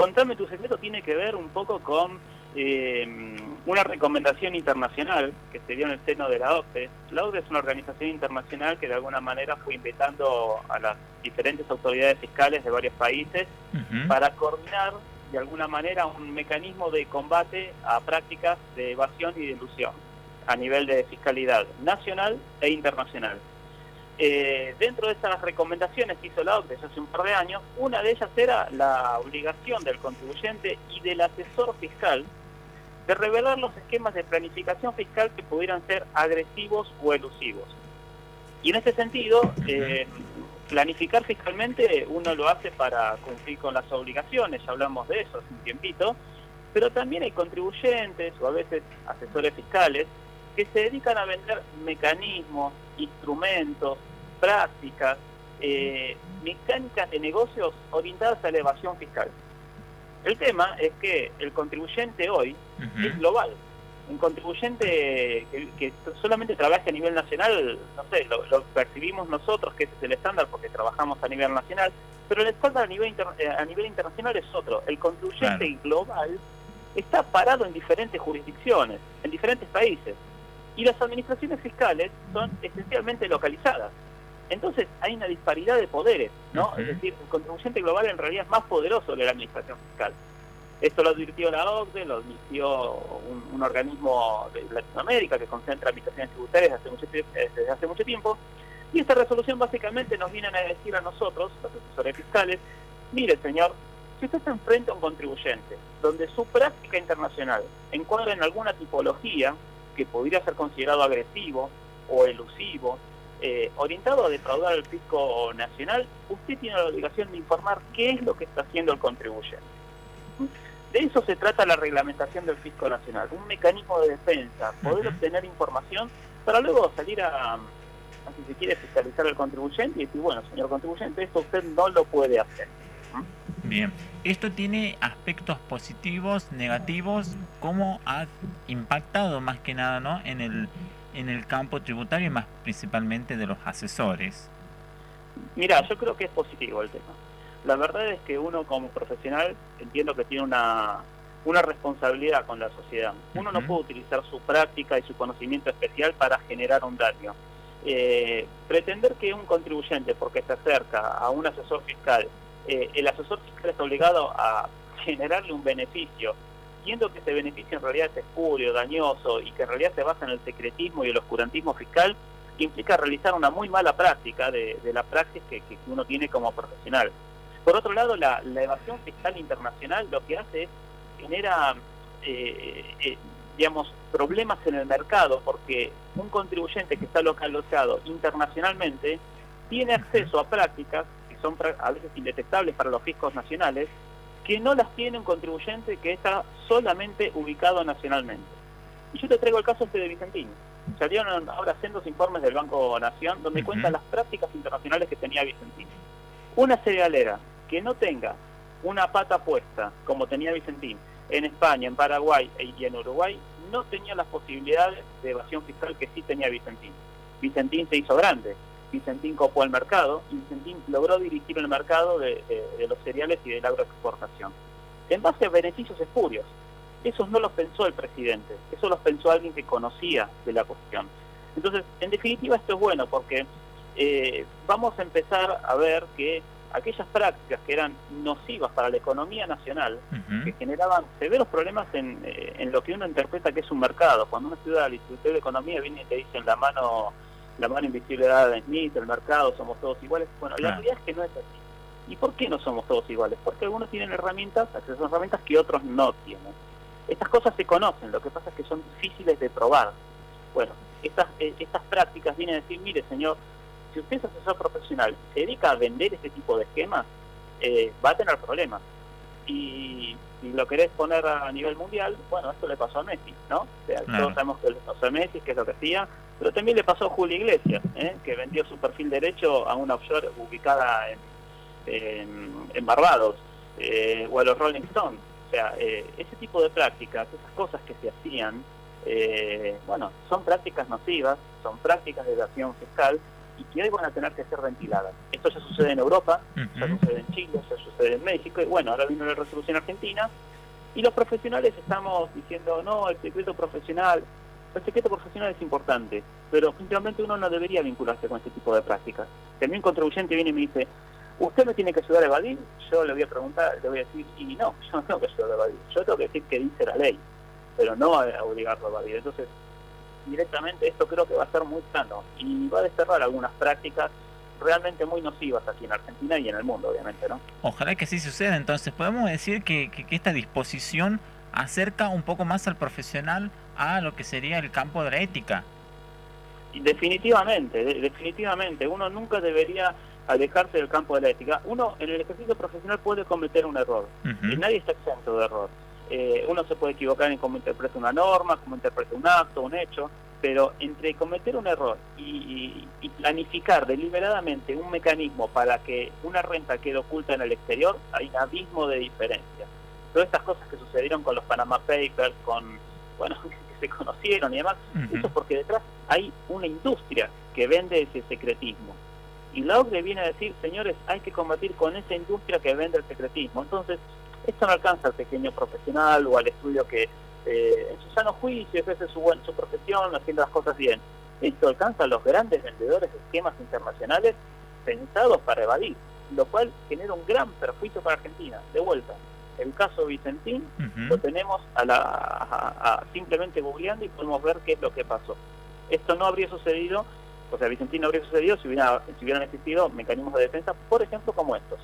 Contame tu secreto tiene que ver un poco con eh, una recomendación internacional que se dio en el seno de la OCDE. La OCDE es una organización internacional que de alguna manera fue invitando a las diferentes autoridades fiscales de varios países para coordinar de alguna manera un mecanismo de combate a prácticas de evasión y de ilusión a nivel de fiscalidad nacional e internacional. Eh, dentro de esas recomendaciones que hizo la OCDE hace un par de años, una de ellas era la obligación del contribuyente y del asesor fiscal de revelar los esquemas de planificación fiscal que pudieran ser agresivos o elusivos. Y en este sentido, eh, planificar fiscalmente uno lo hace para cumplir con las obligaciones, ya hablamos de eso hace un tiempito, pero también hay contribuyentes o a veces asesores fiscales que se dedican a vender mecanismos, instrumentos, prácticas, eh, mecánicas de negocios orientadas a la evasión fiscal. El tema es que el contribuyente hoy es global. Un contribuyente que, solamente trabaja a nivel nacional, no sé, lo, percibimos nosotros, que ese es el estándar porque trabajamos a nivel nacional, pero el estándar a nivel, eh, a nivel internacional es otro. El contribuyente global está parado en diferentes jurisdicciones, en diferentes países, y las administraciones fiscales son esencialmente localizadas. Entonces hay una disparidad de poderes, ¿no? Es decir, el contribuyente global en realidad es más poderoso que la administración fiscal. Esto lo advirtió la OCDE, lo advirtió un, organismo de Latinoamérica que concentra administraciones tributarias desde hace, mucho, desde hace mucho tiempo. Y esta resolución básicamente nos viene a decir a nosotros, los asesores fiscales, mire señor, si usted se enfrenta a un contribuyente donde su práctica internacional encuadra en alguna tipología que podría ser considerado agresivo o elusivo eh, orientado a defraudar al fisco nacional, usted tiene la obligación de informar qué es lo que está haciendo el contribuyente. De eso se trata la reglamentación del fisco nacional, un mecanismo de defensa, poder obtener información para luego salir a, si se quiere, fiscalizar al contribuyente y decir, bueno, señor contribuyente, esto usted no lo puede hacer. Bien, esto tiene aspectos positivos, negativos, ¿cómo ha impactado más que nada ¿no? en el en el campo tributario y más principalmente de los asesores? Mira, yo creo que es positivo el tema. La verdad es que uno como profesional entiendo que tiene una, una responsabilidad con la sociedad. Uno no puede utilizar su práctica y su conocimiento especial para generar un daño. Eh, pretender que un contribuyente, porque se acerca a un asesor fiscal, eh, el asesor fiscal es obligado a generarle un beneficio viendo que ese beneficio en realidad es espurio, dañoso y que en realidad se basa en el secretismo y el oscurantismo fiscal, implica realizar una muy mala práctica de, la praxis que, uno tiene como profesional. Por otro lado, la, evasión fiscal internacional lo que hace es genera, eh, eh, digamos, problemas en el mercado porque un contribuyente que está localizado internacionalmente tiene acceso a prácticas que son a veces indetectables para los fiscos nacionales que no las tiene un contribuyente que está solamente ubicado nacionalmente. Y yo te traigo el caso este de Vicentín. Salieron ahora sendos informes del Banco Nación donde cuentan las prácticas internacionales que tenía Vicentín. Una cerealera que no tenga una pata puesta, como tenía Vicentín, en España, en Paraguay y en Uruguay, no tenía las posibilidades de evasión fiscal que sí tenía Vicentín. Vicentín se hizo grande, Vicentín copó el mercado y Vicentín logró dirigir el mercado de, los cereales y de la agroexportación. En base a beneficios espurios. Esos no los pensó el presidente, eso los pensó alguien que conocía de la cuestión. Entonces, en definitiva, esto es bueno porque eh, vamos a empezar a ver que aquellas prácticas que eran nocivas para la economía nacional, que generaban severos problemas en, eh, en, lo que uno interpreta que es un mercado. Cuando una ciudad del Instituto de Economía viene y te dice en la mano la mano invisible de Adam Smith, el mercado, somos todos iguales. Bueno, la realidad es que no es así. ¿Y por qué no somos todos iguales? Porque algunos tienen herramientas, acceso a herramientas que otros no tienen. Estas cosas se conocen, lo que pasa es que son difíciles de probar. Bueno, estas, eh, estas prácticas vienen a decir, mire señor, si usted es asesor profesional, se dedica a vender este tipo de esquemas, eh, va a tener problemas. Y si lo querés poner a nivel mundial, bueno, esto le pasó a Messi, ¿no? O sea, todos sabemos que le pasó a Messi, que es lo que hacía, pero también le pasó a Julio Iglesias, ¿eh? que vendió su perfil derecho a una offshore ubicada en, en, Barbados, eh, o a los Rolling Stones. O sea, eh, ese tipo de prácticas, esas cosas que se hacían, bueno, son prácticas nocivas, son prácticas de evasión fiscal, y que hoy van a tener que ser ventiladas. Esto ya sucede en Europa, ya sucede en Chile, ya sucede en México, y bueno, ahora vino la resolución argentina, y los profesionales estamos diciendo, no, el secreto profesional, el secreto profesional es importante, pero simplemente uno no debería vincularse con este tipo de prácticas. Mí un contribuyente viene y me dice, usted me tiene que ayudar a evadir, yo le voy a preguntar, le voy a decir, y no, yo no tengo que ayudar a evadir, yo tengo que decir que dice la ley, pero no a obligarlo a evadir. Entonces, directamente esto creo que va a ser muy sano y va a desterrar algunas prácticas realmente muy nocivas aquí en Argentina y en el mundo, obviamente, ¿no? Ojalá que sí suceda. Entonces, podemos decir que, que, esta disposición acerca un poco más al profesional a lo que sería el campo de la ética. Definitivamente, definitivamente. Uno nunca debería alejarse del campo de la ética. Uno en el ejercicio profesional puede cometer un error y nadie está exento de error. Eh, uno se puede equivocar en cómo interpreta una norma, cómo interpreta un acto, un hecho, pero entre cometer un error y, planificar deliberadamente un mecanismo para que una renta quede oculta en el exterior, hay un abismo de diferencia. Todas estas cosas que sucedieron con los Panama Papers, con, bueno, que se conocieron y demás, eso es porque detrás hay una industria que vende ese secretismo. Y la OCDE viene a decir, señores, hay que combatir con esa industria que vende el secretismo. Entonces, esto no alcanza al pequeño profesional o al estudio que eh, en su sano juicio ejerce su, su profesión haciendo las cosas bien. Esto alcanza a los grandes vendedores de esquemas internacionales pensados para evadir, lo cual genera un gran perjuicio para Argentina. De vuelta, el caso Vicentín lo tenemos a la, simplemente googleando y podemos ver qué es lo que pasó. Esto no habría sucedido, o sea, Vicentín no habría sucedido si, hubiera, si hubieran existido mecanismos de defensa, por ejemplo, como estos.